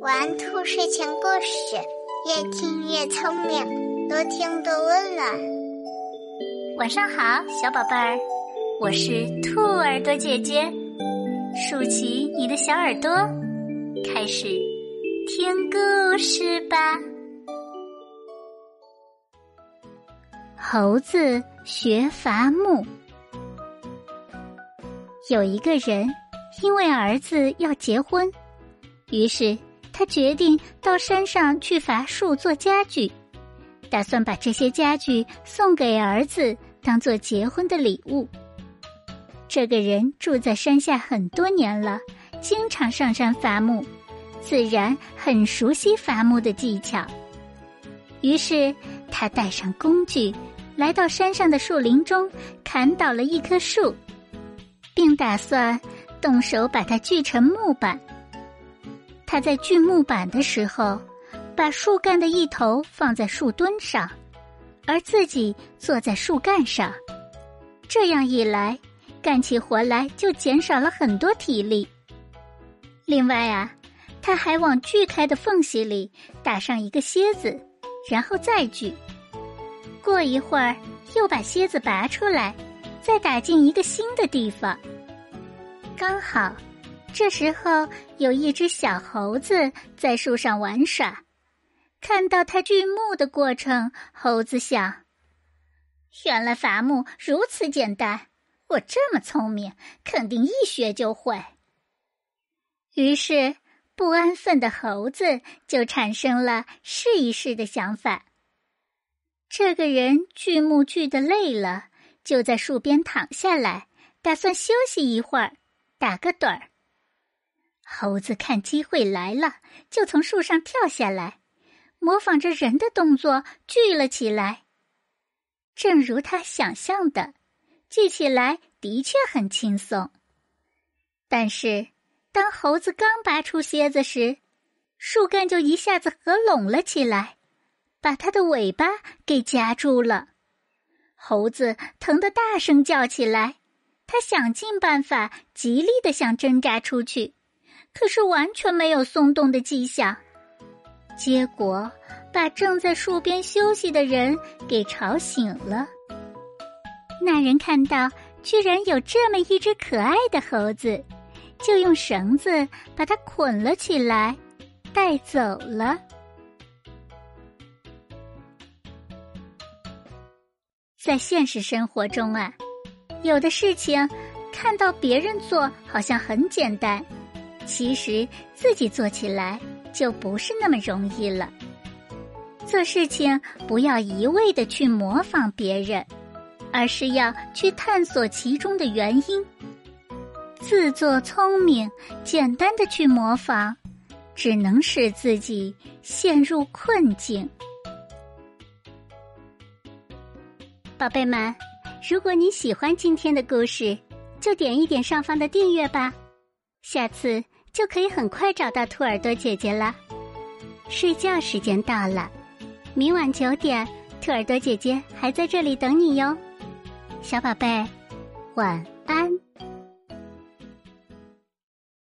玩兔睡前故事，越听越聪明，多听多温暖。晚上好，小宝贝儿，我是兔耳朵姐姐，竖起你的小耳朵，开始听故事吧。猴子学伐木。有一个人因为儿子要结婚，于是他决定到山上去伐树做家具，打算把这些家具送给儿子当做结婚的礼物。这个人住在山下很多年了，经常上山伐木，自然很熟悉伐木的技巧。于是他带上工具，来到山上的树林中，砍倒了一棵树。并打算动手把它锯成木板。他在锯木板的时候，把树干的一头放在树墩上，而自己坐在树干上。这样一来，干起活来就减少了很多体力。另外啊，他还往锯开的缝隙里打上一个楔子，然后再锯。过一会儿，又把楔子拔出来。再打进一个新的地方，刚好，这时候有一只小猴子在树上玩耍，看到他锯木的过程，猴子想：原来伐木如此简单，我这么聪明，肯定一学就会。于是，不安分的猴子就产生了试一试的想法。这个人锯木锯的累了。就在树边躺下来，打算休息一会儿，打个盹儿。猴子看机会来了，就从树上跳下来，模仿着人的动作锯了起来。正如他想象的，锯起来的确很轻松。但是，当猴子刚拔出楔子时，树干就一下子合拢了起来，把它的尾巴给夹住了。猴子疼得大声叫起来，他想尽办法，极力的想挣扎出去，可是完全没有松动的迹象。结果把正在树边休息的人给吵醒了。那人看到居然有这么一只可爱的猴子，就用绳子把它捆了起来，带走了。在现实生活中啊，有的事情看到别人做好像很简单，其实自己做起来就不是那么容易了。做事情不要一味的去模仿别人，而是要去探索其中的原因。自作聪明，简单的去模仿，只能使自己陷入困境。宝贝们，如果你喜欢今天的故事，就点一点上方的订阅吧，下次就可以很快找到兔耳朵姐姐了。睡觉时间到了，明晚九点，兔耳朵姐姐还在这里等你哟，小宝贝，晚安。